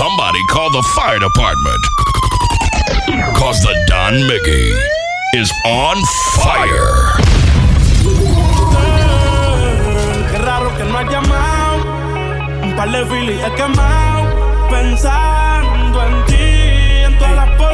Somebody call the fire department. Cause the Don Mickey is on fire. Qué raro que no llamado. Un par de he quemado. En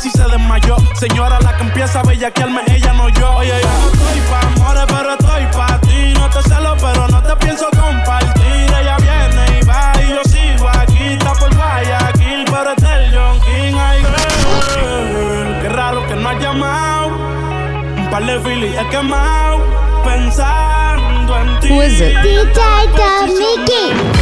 y se desmayó. Señora, la que empieza a bellaquearme, ella no yo. Oye, yo no estoy pa' amores, pero estoy pa' ti. No te celo, pero no te pienso compartir. Ella viene y va y yo sigo aquí. Está por Guayaquil, pero es del John King. Ay, girl, qué raro que no has llamado. Un par de filis he quemado. Pensando en ti. Who is it? DJ Mickey.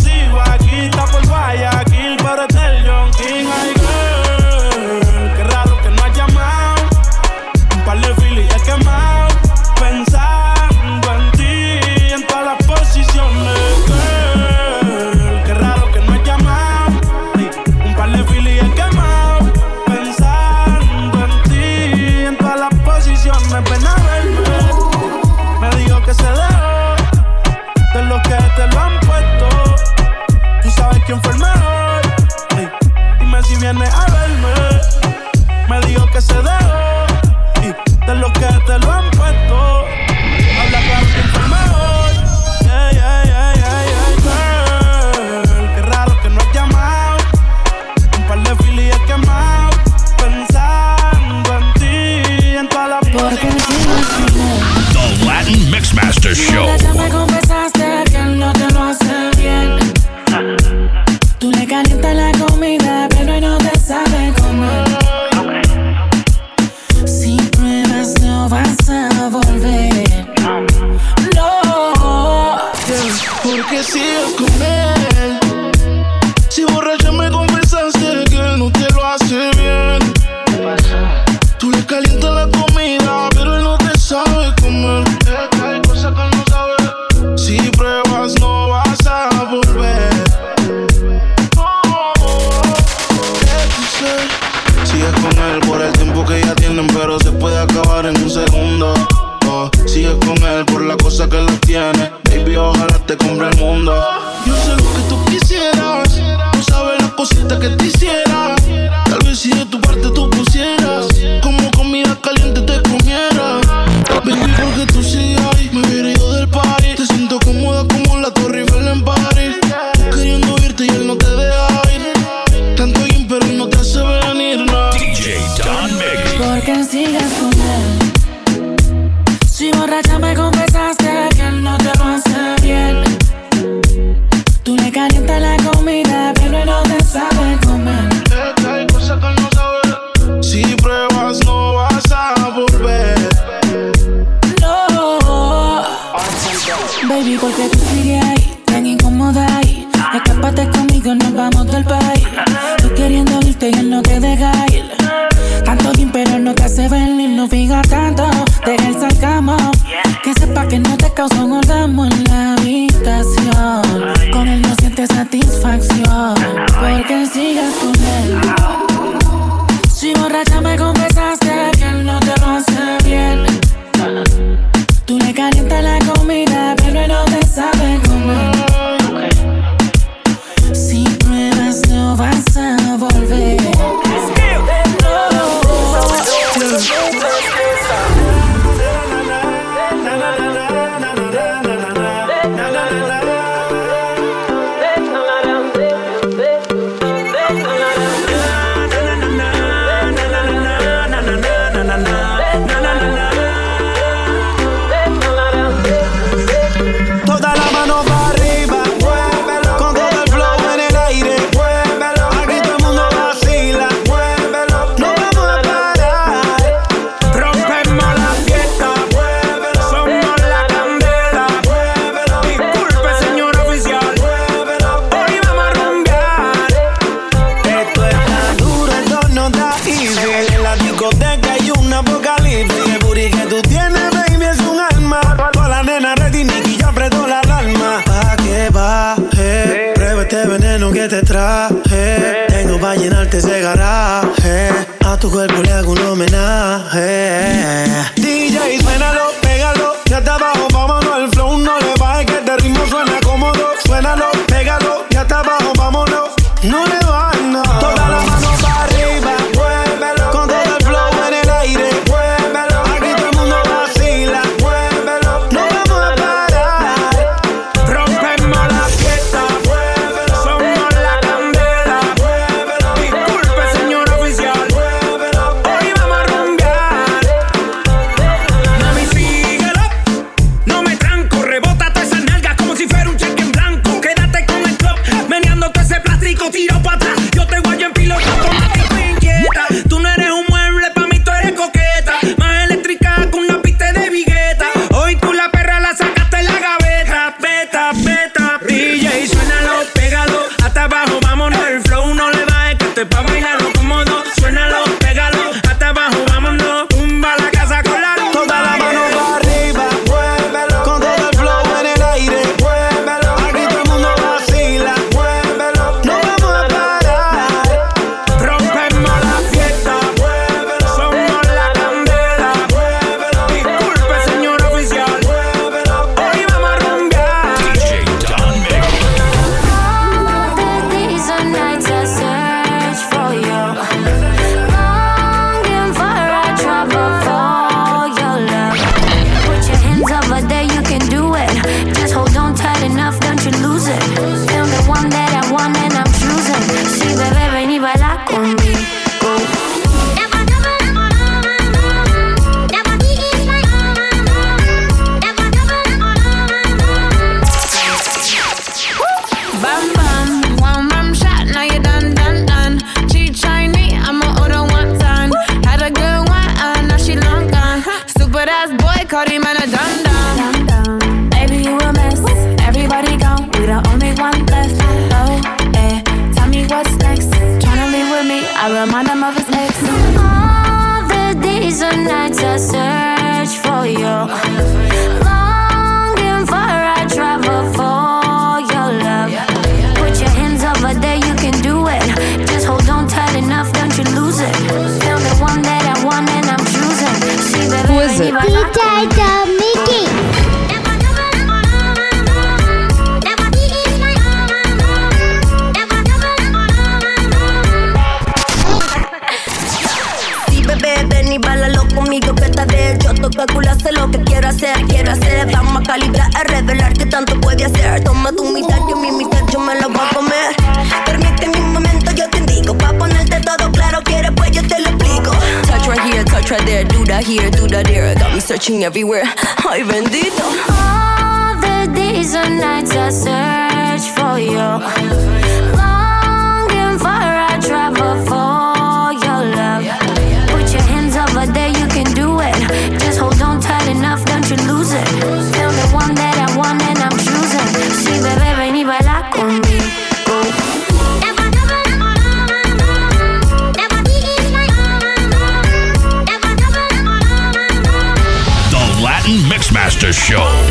dime si Porque sigas con él. Si borracha me Si borracha me here to the there. Got me searching everywhere. I even did. All the days and nights I search for you. Longing for a travel for your love. Put your hands over there, you can do it. Just hold on tight enough, don't you lose it. Feel the one that I want and I'm choosing. Sí, bebé, ven y baila conmigo. Show.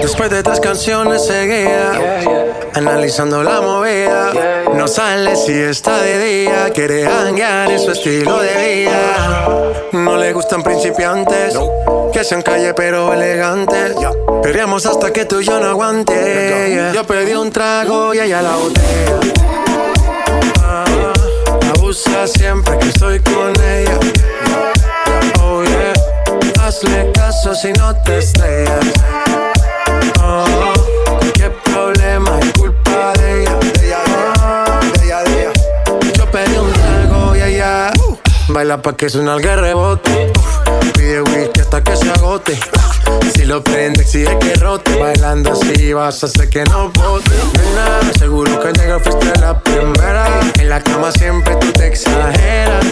Después de tres canciones seguía analizando la movida. No sale si está de día, quiere hanguear en su estilo de vida. No le gustan principiantes, que sean calle pero elegantes. Peleamos hasta que tú y yo no aguante. Yo pedí un trago y ella la botella. Ah, abusa siempre que estoy con ella. Oh yeah. Hazle caso si no te estrellas. Oh, qué problema es culpa de ella. De ella, de ella, de ella. Yo pedí un trago y ella uh, baila pa' que suena el rebote. Pide whisky hasta que se agote. Si lo prende, exige que rote. Bailando así vas a hacer que no bote. Nena, seguro que al llegar fuiste la primera. En la cama siempre tú te exageras.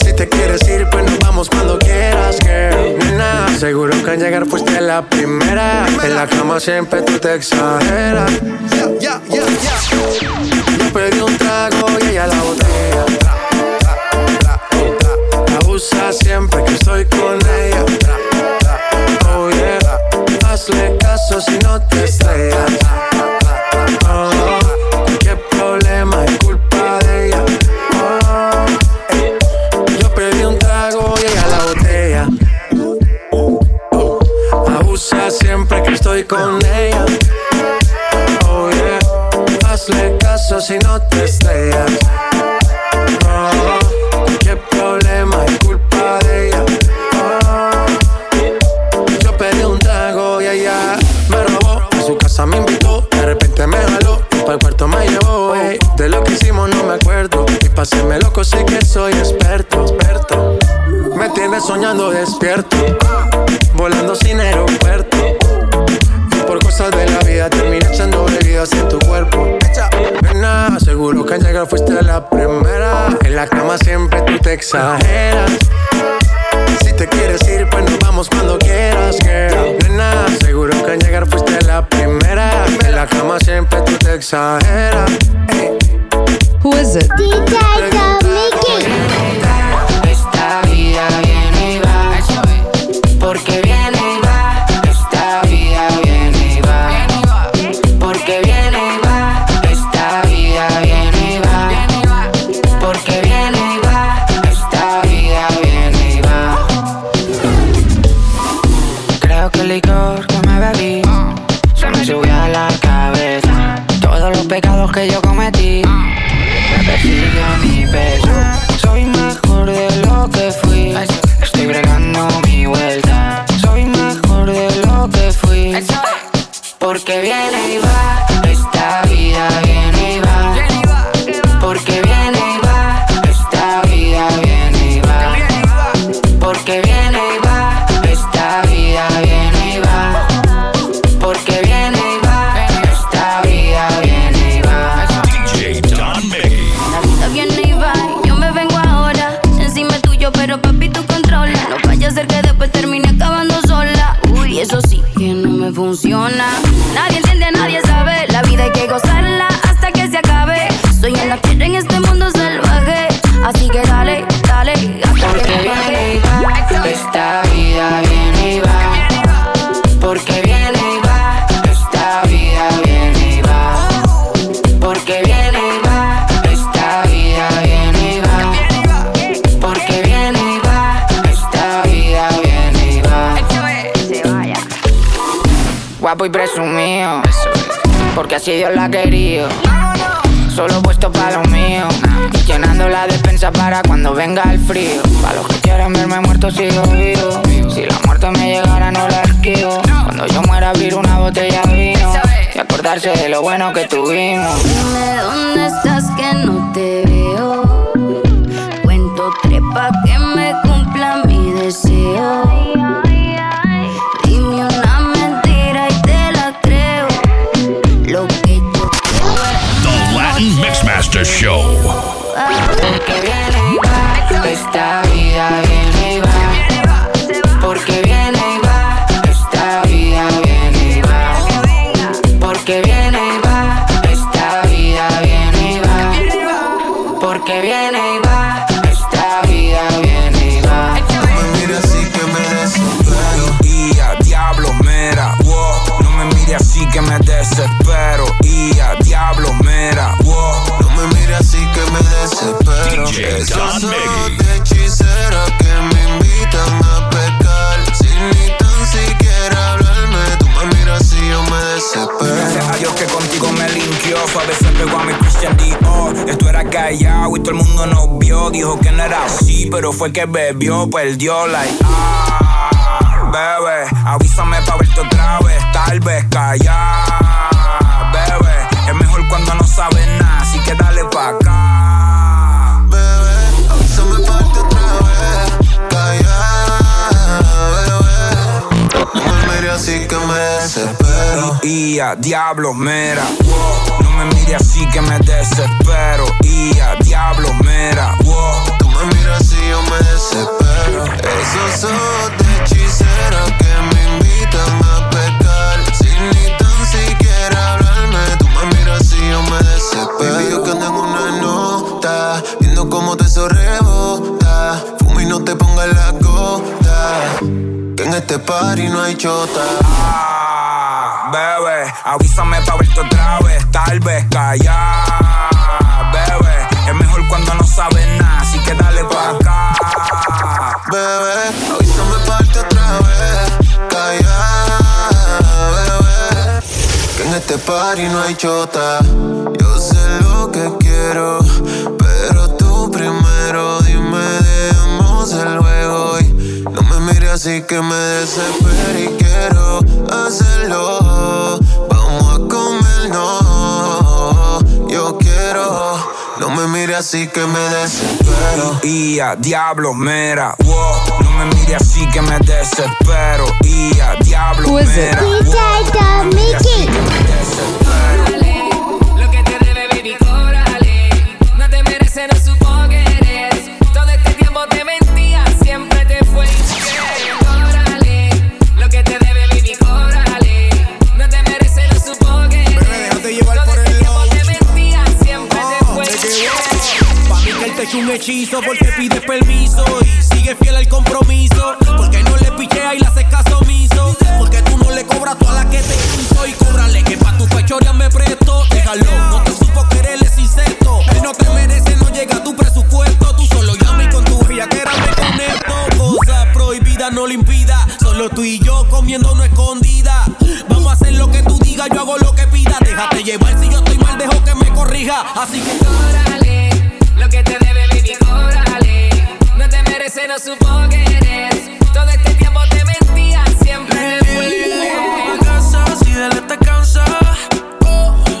Si te quieres ir, pues nos vamos cuando quieras, girl. Nena, seguro que al llegar fuiste la primera. En la cama siempre tú te exageras. Yo pedí un trago y ella la botella. Abusa siempre que estoy con ella. Oh yeah. Hazle caso si no te estrellas. Si no te estrellas. Oh, qué problema es culpa de ella. Oh, yo pedí un trago y ella me robó. A su casa me invitó, de repente me jaló. Para el cuarto me llevó. De lo que hicimos no me acuerdo. Y pa' hacerme loco sé que soy experto, experto. Me tienes soñando despierto, Si te quieres ir, pues nos vamos cuando quieras, girl. Nena, seguro que al llegar fuiste la primera. En la cama siempre tú te exageras. Who is it? DJ Guapo y presumido, porque así Dios la ha querido. Solo puesto para lo mío. Llenando la despensa para cuando venga el frío. Para los que quieran verme muerto, sigo vivo. Si la muerte me llegara, no la esquivo. Cuando yo muera, abrir una botella de vino. Y acordarse de lo bueno que tuvimos. Dime dónde estás que no te veo. Cuento tres pa' que me cumpla viene y fue que bebió, perdió, like, ah, bebé. Avísame pa' verte otra vez, tal vez callar, bebé. Es mejor cuando no sabes nada, así que dale pa' acá. Bebé, avísame pa' verte otra vez. Calla, bebé. No me mires así que me desespero. Y a diablo, mera, wow. No me mires así que me desespero. Y a diablo, mera, wow. Y yo me desespero. Esos ojos de hechicera que me invitan a pecar. Sin ni tan siquiera hablarme. Tú me miras y yo me desespero. Baby, yo que ando en una nota. Viendo cómo te rebota. Fuma y no te pongas la gota. Que en este party no hay chota. Ah, bebé, avísame pa' verte otra vez, tal vez callar. Es mejor cuando no sabes nada, así que dale pa' acá. Bebé, avísame pa' verte otra vez. Calla, bebé. Que en este party no hay chota. Yo sé lo que quiero, pero tú primero dime, dejemos el juego. Y no me mires así que me desespero y quiero hacerlo. Vamos a comer, no. Yo quiero, no me mires así que me desespero. Y a diablo, mera, wow. No me mires así que me desespero. Y a diablo, it? mera, wow. DJ Don Mickey. Hechizo porque pides permiso y sigue fiel al compromiso. Porque no le pichea y le hace caso omiso. Porque tú no le cobras toda la que te hizo y cóbrale que pa' tu fechoría me presto. Déjalo, no te supo querer es incesto. Él no te merece, no llega a tu presupuesto. Tú solo llama y con tu que me conecto. Cosa prohibida no le impida. Solo tú y yo comiendo no escondida. Vamos a hacer lo que tú digas, yo hago lo que pida. Déjate llevar si yo estoy mal, dejo que me corrija. Así que Córale, lo que te debe, baby, córale. No te mereces, no supo que eres. Todo este tiempo te mentía, siempre fue infiel. casa si de te cansa.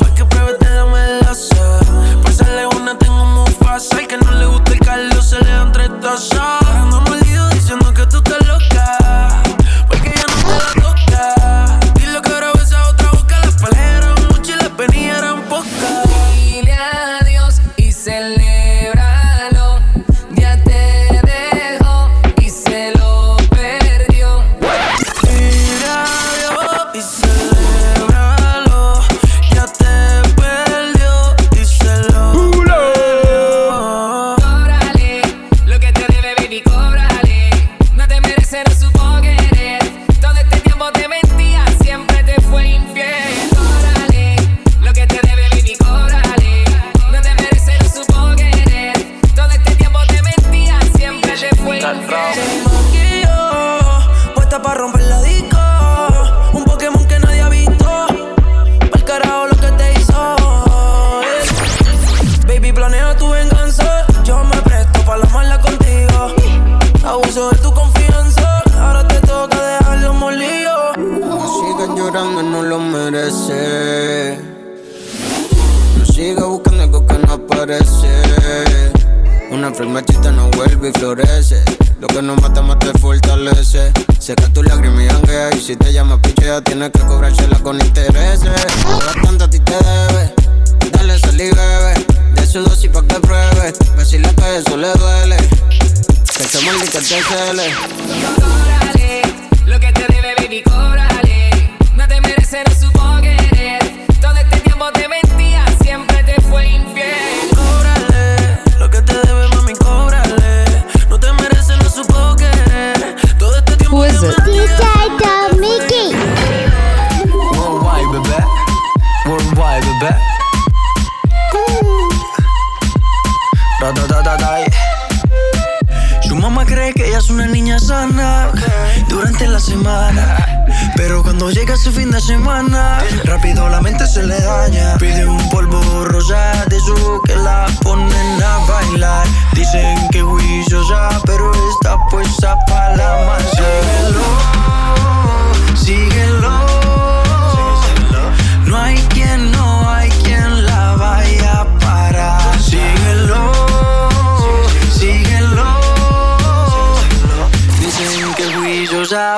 Pa' que pruebes lazo. Por serle una tengo muy fácil. Al que no le gusta el caldo se le dan tres tazas. Aparece. Una flor marchita no vuelve y florece. Lo que no mata, más te fortalece. Seca tu lágrima y janguea. Y si te llama pichea, tienes que cobrársela con intereses. Tanto a ti te debe. Dale, sal y bebe. De su dosis pa' que pruebes. Decirle que eso le duele. Que se muerde y que te cele. Lo que te debe, baby, cóbrale. No te mereces, bebé. Su mamá cree que ella es una niña sana durante la semana. Pero cuando llega ese fin de semana, rápido la mente se le daña. Pide un polvo rosa de su que la ponen a bailar. Dicen que ya, pero está puesta para la mancha. Síguelo, síguelo.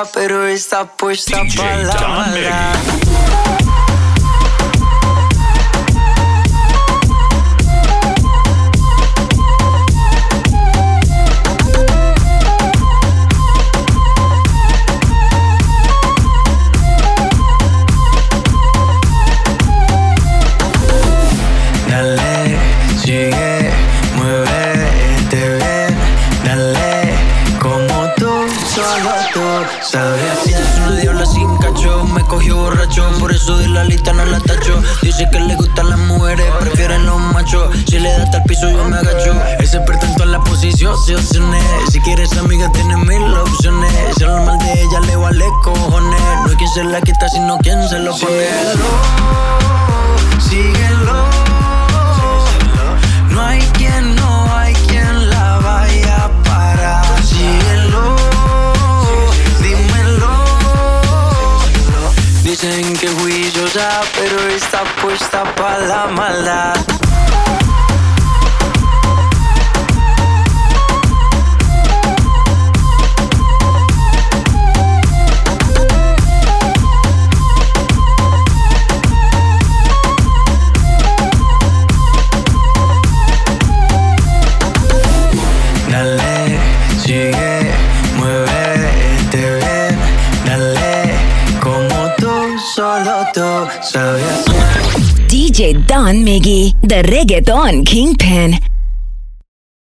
Pero está puesta para la maldad. La maldad. Miggy, the reggaeton kingpin.